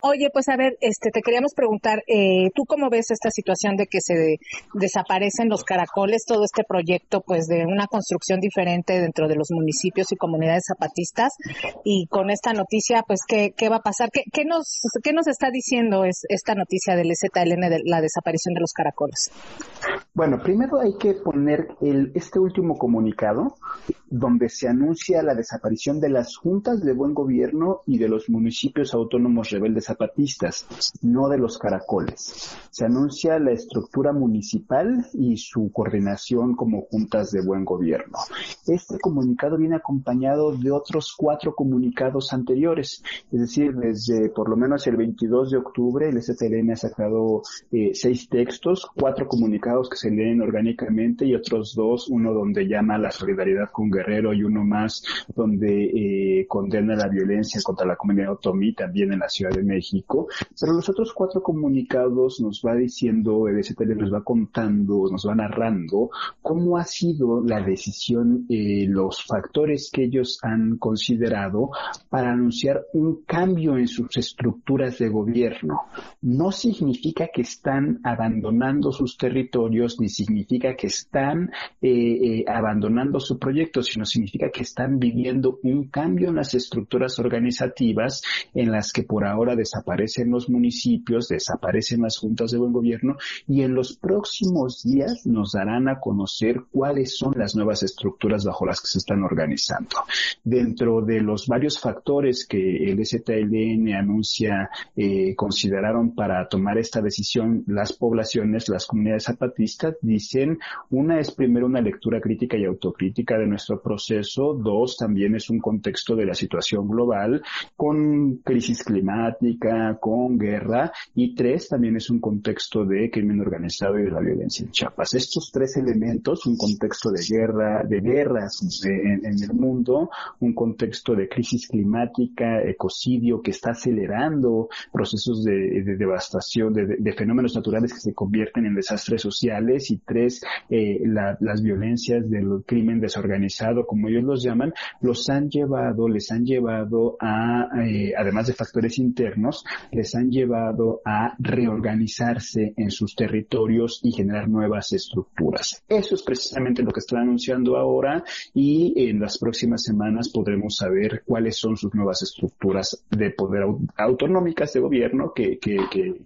Oye, pues a ver, este, te queríamos preguntar, eh, ¿tú cómo ves esta situación de que se desaparecen los caracoles, todo este proyecto, pues, de una construcción diferente dentro de los municipios y comunidades zapatistas? Y con esta noticia, pues, ¿qué, qué va a pasar? ¿Qué, qué, nos, ¿Qué nos está diciendo es, esta noticia del ZLN de la desaparición de los caracoles? Bueno, primero hay que poner el, este último comunicado donde se anuncia la desaparición de las juntas de buen gobierno y de los municipios autónomos rebeldes zapatistas, no de los caracoles. Se anuncia la estructura municipal y su coordinación como juntas de buen gobierno. Este comunicado viene acompañado de otros cuatro comunicados anteriores, es decir, desde por lo menos el 22 de octubre el STLN ha sacado eh, seis textos, cuatro comunicados que se leen orgánicamente y otros dos, uno donde llama a la solidaridad con Guerrero y uno más donde eh, condena la violencia contra la comunidad otomí también en la Ciudad de México, pero los otros cuatro comunicados nos va diciendo, el STL nos va contando, nos va narrando cómo ha sido la decisión, eh, los factores que ellos han considerado para anunciar un cambio en sus estructuras de gobierno. No significa que están abandonando sus territorios, ni significa que están eh, abandonando su proyecto, sino significa que están viviendo un cambio en las estructuras organizativas en las que por ahora desaparecen los municipios, desaparecen las juntas de buen gobierno y en los próximos días nos darán a conocer cuáles son las nuevas estructuras bajo las que se están organizando. Dentro de los varios factores que el STLN anuncia eh, consideraron para tomar esta decisión las poblaciones, las comunidades zapatistas, dicen una es primero una lectura crítica y autocrítica de nuestro proceso, dos también es un contexto de la situación global con crisis climática, con guerra. Y tres también es un contexto de crimen organizado y de la violencia en Chiapas. Estos tres elementos, un contexto de guerra, de guerras en, el mundo, un contexto de crisis climática, ecocidio que está acelerando procesos de, devastación, de, fenómenos naturales que se convierten en desastres sociales. Y tres, eh, las violencias del crimen desorganizado, como ellos los llaman, los han llevado, les han llevado a, eh, además de factores internos, les han llevado a reorganizarse en sus territorios y generar nuevas estructuras. Eso es precisamente lo que están anunciando ahora y en las próximas semanas podremos saber cuáles son sus nuevas estructuras de poder autonómicas de gobierno que, que,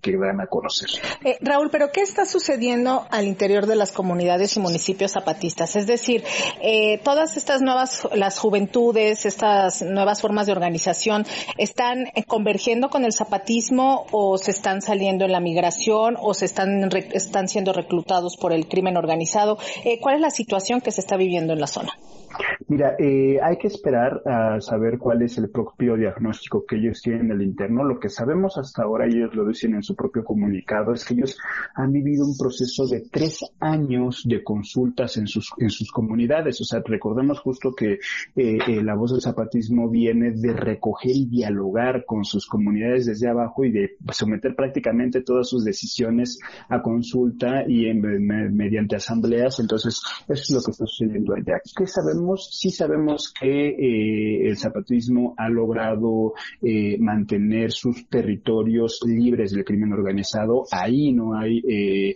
que, dan a conocer. Eh, Raúl, pero ¿qué está sucediendo al interior de las comunidades y municipios zapatistas? Es decir, eh, todas estas nuevas, las juventudes, estas nuevas formas de organización, ¿están convergiendo con el zapatismo o se están saliendo en la migración o se están, están siendo reclutados por el crimen organizado? Eh, ¿Cuál es la situación que se está viviendo en la zona? Mira, eh, hay que esperar a saber cuál es el propio diagnóstico que ellos tienen en el interno. Lo que sabemos hasta ahora, ellos lo dicen en su propio comunicado, es que ellos han vivido un proceso de tres años de consultas en sus, en sus comunidades. O sea, recordemos justo que eh, eh, la voz del zapatismo viene de recoger y dialogar con sus comunidades desde abajo y de someter prácticamente todas sus decisiones a consulta y en, mediante asambleas. Entonces, eso es lo que está sucediendo allá. ¿Qué sabemos? Sí sabemos que eh, el zapatismo ha logrado eh, mantener sus territorios libres del crimen organizado. Ahí no hay, eh,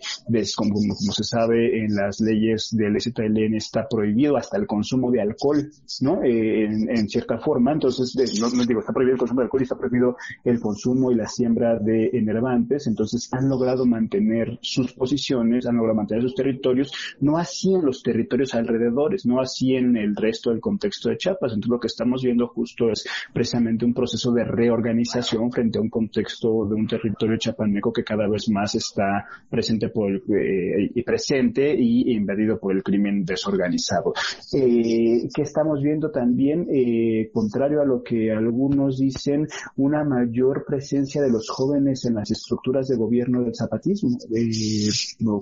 como, como, se sabe en las leyes del ZLN está prohibido hasta el consumo de alcohol, ¿no? En, cierta forma. Entonces, no, digo, está prohibido el consumo de alcohol y está prohibido el consumo y la siembra de enervantes. Entonces, han logrado mantener sus posiciones, han logrado mantener sus territorios, no así en los territorios alrededores, no así en el resto del contexto de Chiapas. Entonces lo que estamos viendo justo es precisamente un proceso de reorganización frente a un contexto de un territorio chapaneco que cada vez más está presente por eh, y presente y invadido por el crimen desorganizado. Eh, que estamos viendo también, eh, contrario a lo que algunos dicen, una mayor presencia de los jóvenes en las estructuras de gobierno del zapatismo.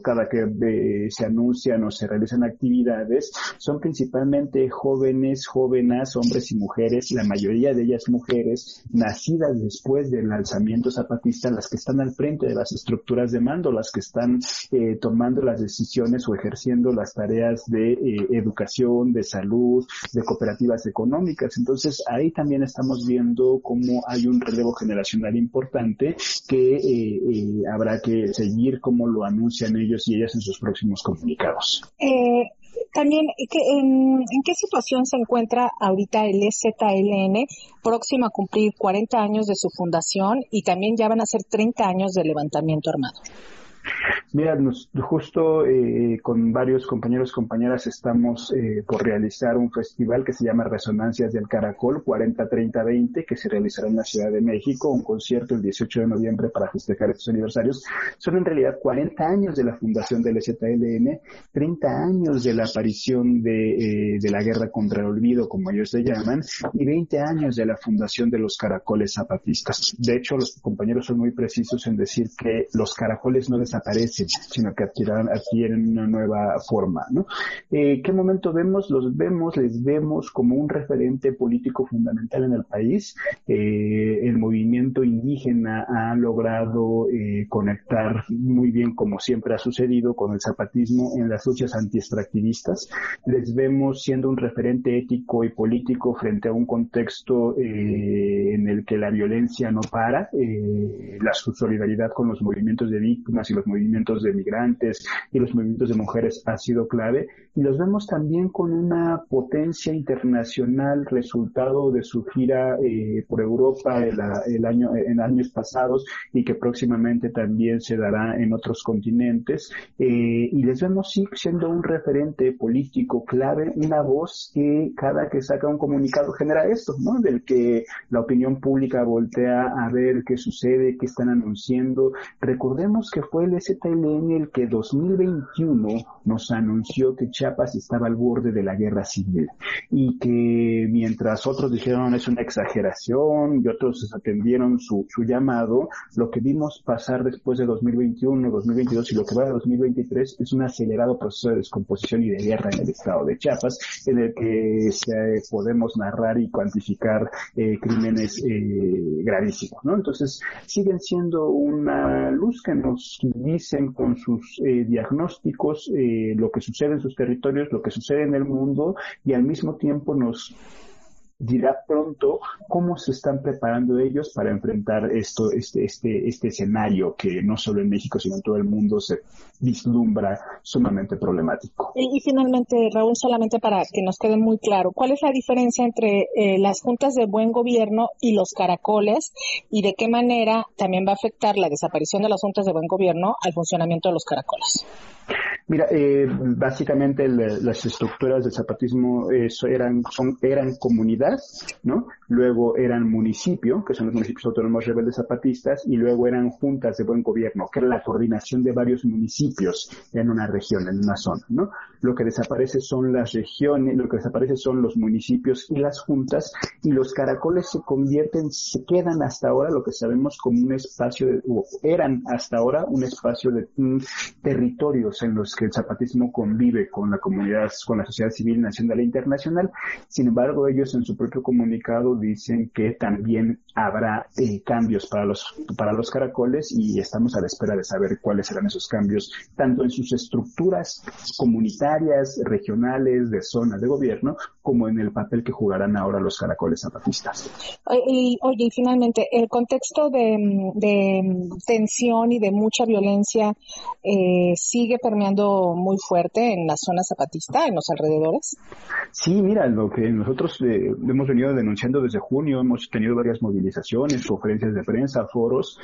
cada que se anuncian o se realizan actividades, son principalmente jóvenes, jóvenes, hombres y mujeres, la mayoría de ellas mujeres, nacidas después del alzamiento zapatista, las que están al frente de las estructuras de mando, las que están eh, tomando las decisiones o ejerciendo las tareas de eh, educación, de salud, de cooperativas económicas. Entonces, ahí también estamos viendo cómo hay un relevo generacional importante que eh, habrá que seguir cómo lo anuncian ellos y ellas en sus próximos comunicados. También, en, ¿en qué situación se encuentra ahorita el EZLN próximo a cumplir 40 años de su fundación y también ya van a ser 30 años de levantamiento armado? Mira, justo eh, con varios compañeros compañeras estamos eh, por realizar un festival que se llama Resonancias del Caracol 40-30-20 que se realizará en la Ciudad de México, un concierto el 18 de noviembre para festejar estos aniversarios. Son en realidad 40 años de la fundación del ZLN, 30 años de la aparición de, eh, de la guerra contra el olvido, como ellos se llaman, y 20 años de la fundación de los caracoles zapatistas. De hecho, los compañeros son muy precisos en decir que los caracoles no desaparecen, sino que adquieren, adquieren una nueva forma. ¿no? Eh, ¿Qué momento vemos? Los vemos, les vemos como un referente político fundamental en el país. Eh, el movimiento indígena ha logrado eh, conectar muy bien, como siempre ha sucedido, con el zapatismo en las luchas antiextractivistas. Les vemos siendo un referente ético y político frente a un contexto en el que la violencia no para, la solidaridad con los movimientos de víctimas y los movimientos de migrantes y los movimientos de mujeres ha sido clave y los vemos también con una potencia internacional resultado de su gira eh, por Europa el, año, en años pasados y que próximamente también se dará en otros continentes eh, y les vemos sí, siendo un referente político clave, una voz que cada que saca un comunicado genera esto, ¿no? Del que la opinión pública voltea a ver qué sucede, qué están anunciando. Recordemos que fue el ZLN el que 2021 nos anunció que Chiapas estaba al borde de la guerra civil y que mientras otros dijeron es una exageración y otros atendieron su, llamado, lo que vimos pasar después de 2021, 2022 y lo que va de 2023 es un acelerado proceso de descomposición y de guerra en el estado de Chiapas, en el que podemos narrar y cuantificar eh, crímenes eh, gravísimos, ¿no? Entonces siguen siendo una luz que nos dicen con sus eh, diagnósticos eh, lo que sucede en sus territorios, lo que sucede en el mundo y al mismo tiempo nos dirá pronto cómo se están preparando ellos para enfrentar esto, este, este, este escenario que no solo en México, sino en todo el mundo se vislumbra sumamente problemático. Y, finalmente, Raúl, solamente para que nos quede muy claro, ¿cuál es la diferencia entre eh, las juntas de buen gobierno y los caracoles y de qué manera también va a afectar la desaparición de las juntas de buen gobierno al funcionamiento de los caracoles? Mira, eh, básicamente las estructuras del zapatismo eran, son, eran comunidad, ¿no? Luego eran municipio, que son los municipios autónomos rebeldes zapatistas, y luego eran juntas de buen gobierno, que era la coordinación de varios municipios en una región, en una zona, ¿no? Lo que desaparece son las regiones, lo que desaparece son los municipios y las juntas, y los caracoles se convierten, se quedan hasta ahora lo que sabemos como un espacio, de, o eran hasta ahora un espacio de en los que el zapatismo convive con la comunidad, con la sociedad civil nacional e internacional. Sin embargo, ellos en su propio comunicado dicen que también habrá eh, cambios para los, para los caracoles y estamos a la espera de saber cuáles serán esos cambios, tanto en sus estructuras comunitarias, regionales, de zonas de gobierno, como en el papel que jugarán ahora los caracoles zapatistas. Y, oye, finalmente, el contexto de, tensión y de mucha violencia eh, sigue permeando muy fuerte en la zona zapatista, en los alrededores. Sí, mira, lo que nosotros eh, hemos venido denunciando desde junio, hemos tenido varias movilizaciones, conferencias de prensa, foros,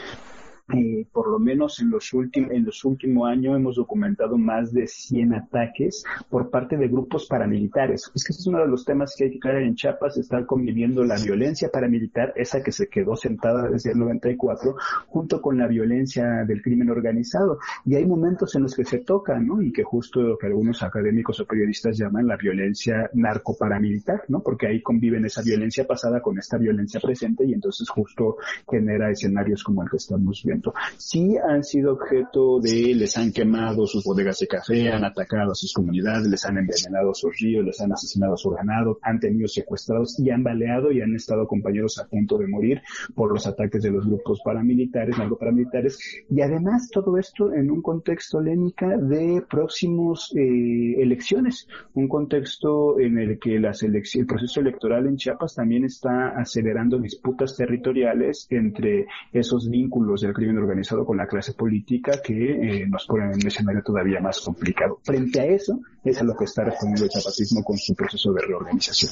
eh, por lo menos en los, últimos en los últimos años hemos documentado más de 100 ataques por parte de grupos paramilitares. Es que ese es uno de los temas que hay que caer en Chiapas, estar conviviendo la violencia paramilitar, esa que se quedó sentada desde el 94, junto con la violencia del crimen organizado. Y hay momentos en los que se tocan, ¿no? Y que justo lo que algunos académicos o periodistas llaman la violencia narcoparamilitar, ¿no? Porque ahí conviven esa violencia pasada con esta violencia presente y entonces justo genera escenarios como el que estamos viendo. Sí han sido objeto de, les han quemado sus bodegas de café, han atacado a sus comunidades, les han envenenado sus ríos, les han asesinado a su ganado, han tenido secuestrados y han baleado y han estado compañeros a punto de morir por los ataques de los grupos paramilitares, paramilitares y además todo esto en un contexto lénica de próximos eh, elecciones, un contexto en el que las el proceso electoral en Chiapas también está acelerando disputas territoriales entre esos vínculos del crimen organizado con la clase política que eh, nos ponen en un escenario todavía más complicado. Frente a eso, es a lo que está respondiendo el zapatismo con su proceso de reorganización.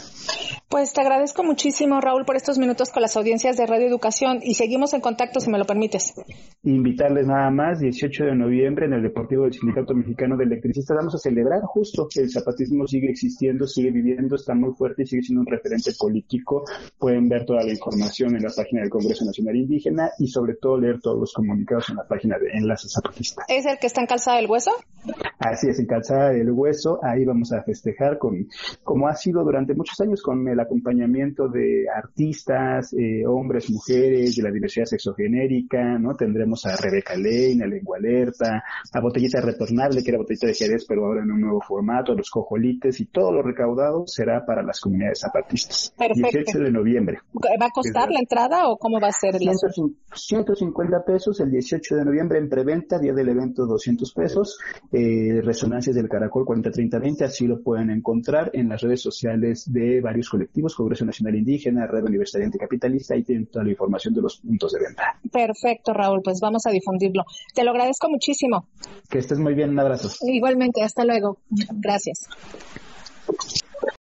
Pues te agradezco muchísimo, Raúl, por estos minutos con las audiencias de Radio Educación y seguimos en contacto si me lo permites. Invitarles nada más, 18 de noviembre en el Deportivo del Sindicato Mexicano de Electricistas vamos a celebrar justo que el zapatismo sigue existiendo, sigue viviendo, está muy fuerte y sigue siendo un referente político. Pueden ver toda la información en la página del Congreso Nacional Indígena y sobre todo leer todos los comunicados en la página de Enlace Zapatista. ¿Es el que está en Calzada del Hueso? Así es, en Calzada del Hueso, ahí vamos a festejar con, como ha sido durante muchos años, con el acompañamiento de artistas, eh, hombres, mujeres, de la diversidad sexogenérica, ¿no? Tendremos a Rebeca Lane, a Lengua Alerta, a Botellita Retornable, que era Botellita de Jerez, pero ahora en un nuevo formato, los cojolites y todo lo recaudado será para las comunidades zapatistas. Perfecto. 18 de noviembre. ¿Va a costar la entrada o cómo va a ser? 150 pesos el 18 de noviembre en preventa, día del evento 200 pesos. Eh, resonancias del Caracol 403020, así lo pueden encontrar en las redes sociales de varios colectivos, Congreso Nacional Indígena, Red Universitaria Anticapitalista, y tienen toda la información de los puntos de venta. Perfecto, Raúl, pues vamos a difundirlo. Te lo agradezco muchísimo. Que estés muy bien, un abrazo. Igualmente, hasta luego. Gracias.